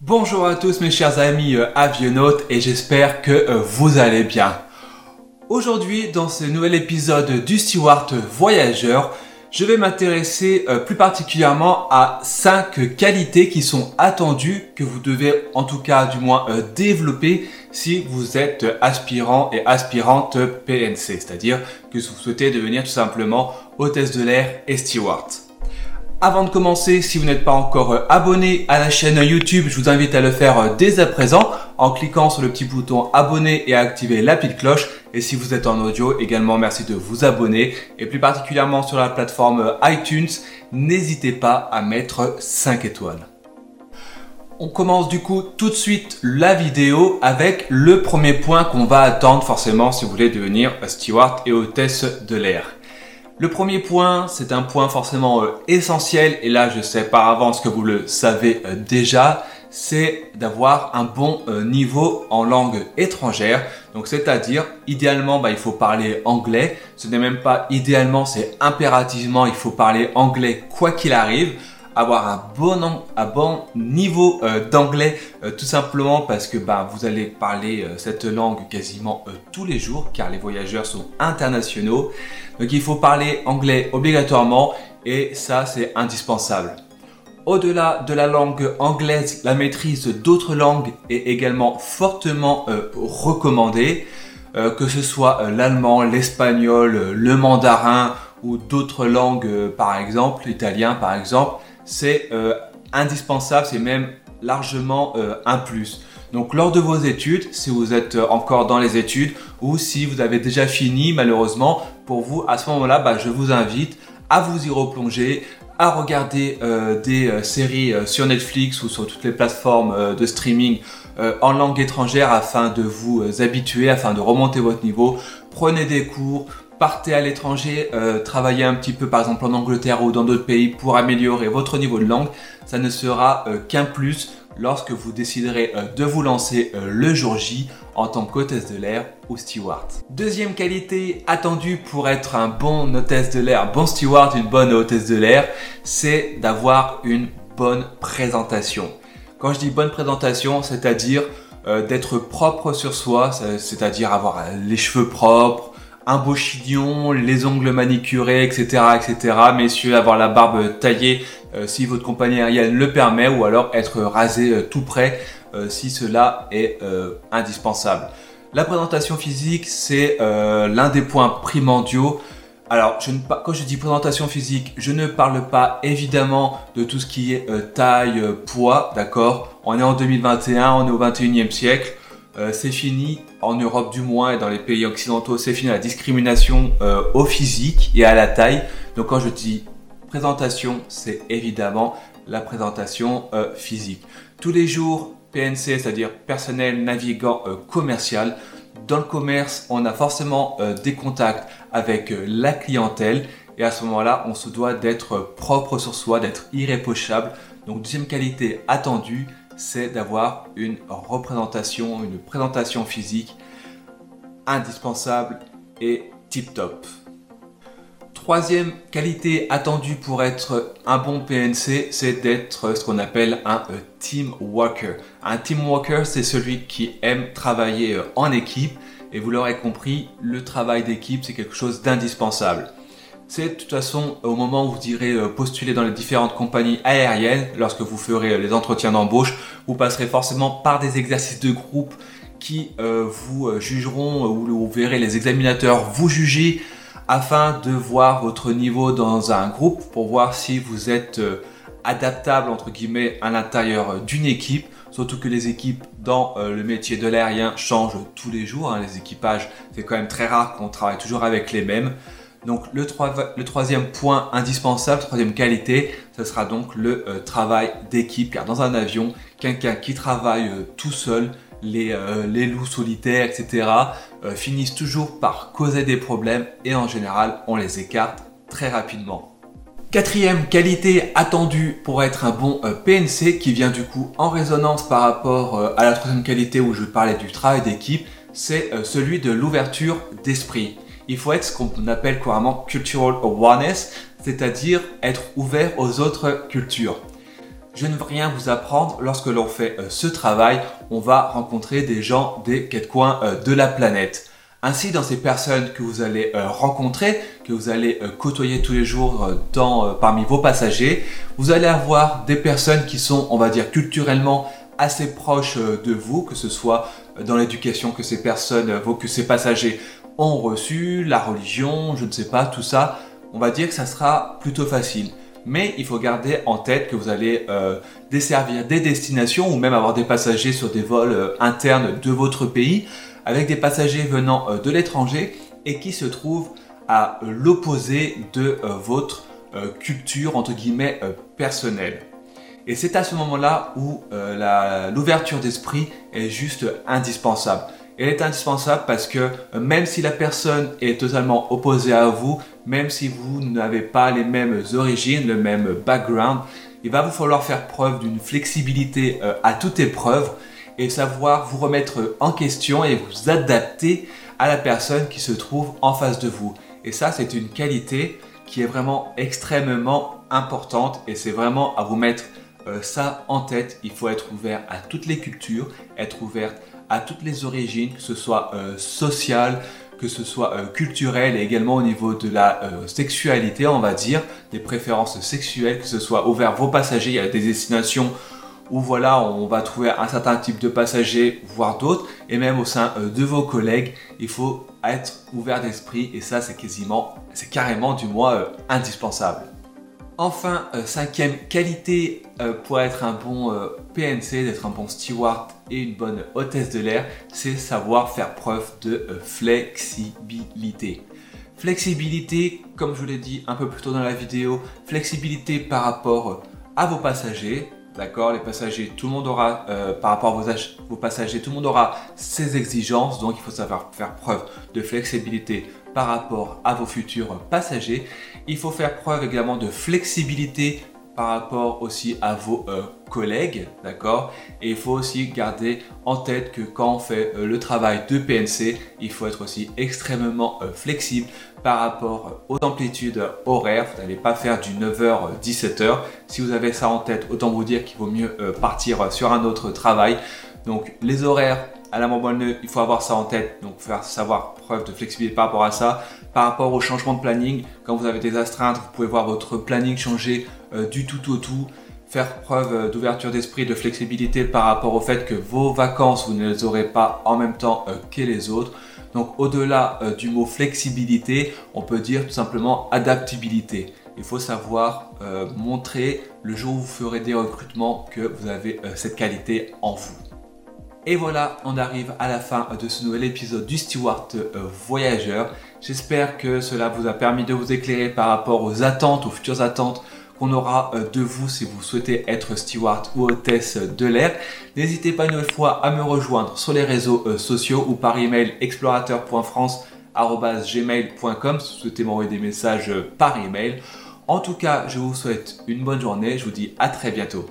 Bonjour à tous mes chers amis euh, avionautes et j'espère que euh, vous allez bien. Aujourd'hui dans ce nouvel épisode du Steward Voyageur, je vais m'intéresser euh, plus particulièrement à 5 qualités qui sont attendues que vous devez en tout cas du moins développer si vous êtes aspirant et aspirante PNC, c'est-à-dire que vous souhaitez devenir tout simplement hôtesse de l'air et steward. Avant de commencer, si vous n'êtes pas encore euh, abonné à la chaîne YouTube, je vous invite à le faire euh, dès à présent en cliquant sur le petit bouton abonner et à activer la petite cloche. Et si vous êtes en audio, également merci de vous abonner. Et plus particulièrement sur la plateforme euh, iTunes, n'hésitez pas à mettre 5 étoiles. On commence du coup tout de suite la vidéo avec le premier point qu'on va attendre forcément si vous voulez devenir steward et hôtesse de l'air. Le premier point, c'est un point forcément euh, essentiel, et là je sais par avance que vous le savez euh, déjà, c'est d'avoir un bon euh, niveau en langue étrangère. Donc c'est-à-dire, idéalement, bah, il faut parler anglais. Ce n'est même pas idéalement, c'est impérativement, il faut parler anglais quoi qu'il arrive avoir un bon, un bon niveau euh, d'anglais euh, tout simplement parce que bah, vous allez parler euh, cette langue quasiment tous les jours car les voyageurs sont internationaux. Donc il faut parler anglais obligatoirement et ça c'est indispensable. Au-delà de la langue anglaise, la maîtrise d'autres langues est également fortement recommandée, que ce soit l'allemand, l'espagnol, le mandarin ou d'autres langues par exemple, l'italien par exemple c'est euh, indispensable, c'est même largement euh, un plus. Donc lors de vos études, si vous êtes euh, encore dans les études ou si vous avez déjà fini malheureusement, pour vous à ce moment-là, bah, je vous invite à vous y replonger, à regarder des séries sur Netflix ou sur toutes les plateformes de streaming en langue étrangère afin de vous habituer, afin de remonter votre niveau. Prenez des cours, partez à l'étranger, euh, travaillez un petit peu par exemple en Angleterre ou dans d'autres pays pour améliorer votre niveau de langue, ça ne sera euh, qu'un plus lorsque vous déciderez euh, de vous lancer le jour J en tant qu'hôtesse de l'air ou steward. Deuxième qualité attendue pour être un bon hôtesse de l'air, bon steward, une bonne hôtesse de l'air, c'est d'avoir une bonne présentation. Quand je dis bonne présentation, c'est-à-dire d'être propre sur soi, c'est-à-dire avoir les cheveux propres, un beau chignon, les ongles manicurés, etc., etc. Messieurs, avoir la barbe taillée euh, si votre compagnie aérienne le permet, ou alors être rasé euh, tout près euh, si cela est indispensable. La présentation physique, c'est l'un des points primordiaux. Alors, je ne, quand je dis présentation physique, je ne parle pas évidemment de tout ce qui est taille, poids, d'accord? On est en 2021, on est au 21e siècle. Euh, c'est fini, en Europe du moins et dans les pays occidentaux, c'est fini la discrimination euh, au physique et à la taille. Donc quand je dis présentation, c'est évidemment la présentation euh, physique. Tous les jours, PNC, c'est-à-dire personnel navigant commercial. Dans le commerce, on a forcément des contacts avec la clientèle et à ce moment-là, on se doit d'être propre sur soi, d'être irréprochable. Donc deuxième qualité attendue, c'est d'avoir une représentation, une présentation physique indispensable et tip-top. Troisième qualité attendue pour être un bon PNC, c'est d'être ce qu'on appelle un euh, team worker. Un team worker, c'est celui qui aime travailler euh, en équipe. Et vous l'aurez compris, le travail d'équipe, c'est quelque chose d'indispensable. C'est de toute façon au moment où vous irez euh, postuler dans les différentes compagnies aériennes, lorsque vous ferez euh, les entretiens d'embauche, vous passerez forcément par des exercices de groupe qui euh, vous jugeront ou vous verrez les examinateurs vous juger afin de voir votre niveau dans un groupe pour voir si vous êtes adaptable entre guillemets à l'intérieur d'une équipe. Surtout que les équipes dans le métier de l'aérien changent tous les jours. Hein. Les équipages, c'est quand même très rare qu'on travaille toujours avec les mêmes. Donc le, troisième point indispensable, troisième qualité, ce sera donc le euh, travail d'équipe. Car dans un avion, quelqu'un qui travaille euh, tout seul, les, euh, les, loups solitaires, etc., finissent toujours par causer des problèmes et en général, on les écarte très rapidement. Quatrième qualité attendue pour être un bon PNC qui vient du coup en résonance par rapport à la troisième qualité où je parlais du travail d'équipe, c'est celui de l'ouverture d'esprit il faut être ce qu'on appelle couramment cultural awareness, c'est-à-dire être ouvert aux autres cultures. je ne veux rien vous apprendre. Lorsque l'on fait ce travail, on va rencontrer des gens des quatre coins de la planète. Ainsi, dans ces personnes que vous allez rencontrer, que vous allez côtoyer tous les jours parmi vos passagers, vous allez avoir des personnes qui sont, on va dire, culturellement assez proches de vous, que ce soit dans l'éducation que ces personnes, que ces passagers ont reçu, la religion, je ne sais pas, tout ça, on va dire que ça sera plutôt facile. Mais il faut garder en tête que vous allez euh, desservir des destinations ou même avoir des passagers sur des vols euh, internes de votre pays avec des passagers venant euh, de l'étranger et qui se trouvent à l'opposé de votre culture entre guillemets personnelle. Et c'est à ce moment-là où l'ouverture d'esprit est juste indispensable. Elle est indispensable parce que euh, même si la personne est totalement opposée à vous, même si vous n'avez pas les mêmes origines, le même background, il va vous falloir faire preuve d'une flexibilité euh, à toute épreuve et savoir vous remettre en question et vous adapter à la personne qui se trouve en face de vous. Et ça, c'est une qualité qui est vraiment extrêmement importante et c'est vraiment à vous mettre euh, ça en tête. Il faut être ouvert à toutes les cultures, être ouvert toutes les origines, que ce soit euh, social, que ce soit euh, culturel et également au niveau de la euh, sexualité, on va dire, des préférences sexuelles, que ce soit ouvert vos passagers, il y a des destinations où voilà, on va trouver un certain type de passagers, voire d'autres, et même au sein de vos collègues, il faut être ouvert d'esprit et ça c'est quasiment, c'est carrément du moins indispensable. Enfin, euh, cinquième qualité euh, pour être un bon euh, PNC, d'être un bon steward et une bonne hôtesse de l'air, c'est savoir faire preuve de flexibilité. Flexibilité, comme je vous l'ai dit un peu plus tôt dans la vidéo, flexibilité par rapport à vos passagers, D'accord Les passagers, tout le monde aura, par rapport à vos, vos, passagers, tout le monde aura ses exigences, donc il faut savoir faire preuve de flexibilité par rapport à vos futurs passagers. Il faut faire preuve également de flexibilité par rapport aussi à vos euh, collègues, d'accord? Et il faut aussi garder en tête que quand on fait euh, le travail de PNC, il faut être aussi extrêmement euh, flexible par rapport aux amplitudes horaires. Vous n'allez pas faire du 9h, 17h. Si vous avez ça en tête, autant vous dire qu'il vaut mieux partir sur un autre travail. Donc les horaires à la bonne il faut avoir ça en tête, donc faire savoir preuve de flexibilité par rapport à ça. Par rapport au changement de planning, quand vous avez des astreintes, vous pouvez voir votre planning changer euh, du tout au tout. Faire preuve euh, d'ouverture d'esprit, de flexibilité par rapport au fait que vos vacances, vous ne les aurez pas en même temps euh, que les autres. Donc au-delà du mot flexibilité, on peut dire tout simplement adaptabilité. Il faut savoir montrer le jour où vous ferez des recrutements que vous avez cette qualité en vous. Et voilà, on arrive à la fin de ce nouvel épisode du Steward euh, Voyageur. J'espère que cela vous a permis de vous éclairer par rapport aux attentes, aux futures attentes qu'on aura euh, de vous si vous souhaitez être steward ou hôtesse de l'air. N'hésitez pas une nouvelle fois à me rejoindre sur les réseaux euh, sociaux ou par email explorateur.france.gmail.com si vous souhaitez m'envoyer des messages par email. En tout cas, je vous souhaite une bonne journée. Je vous dis à très bientôt.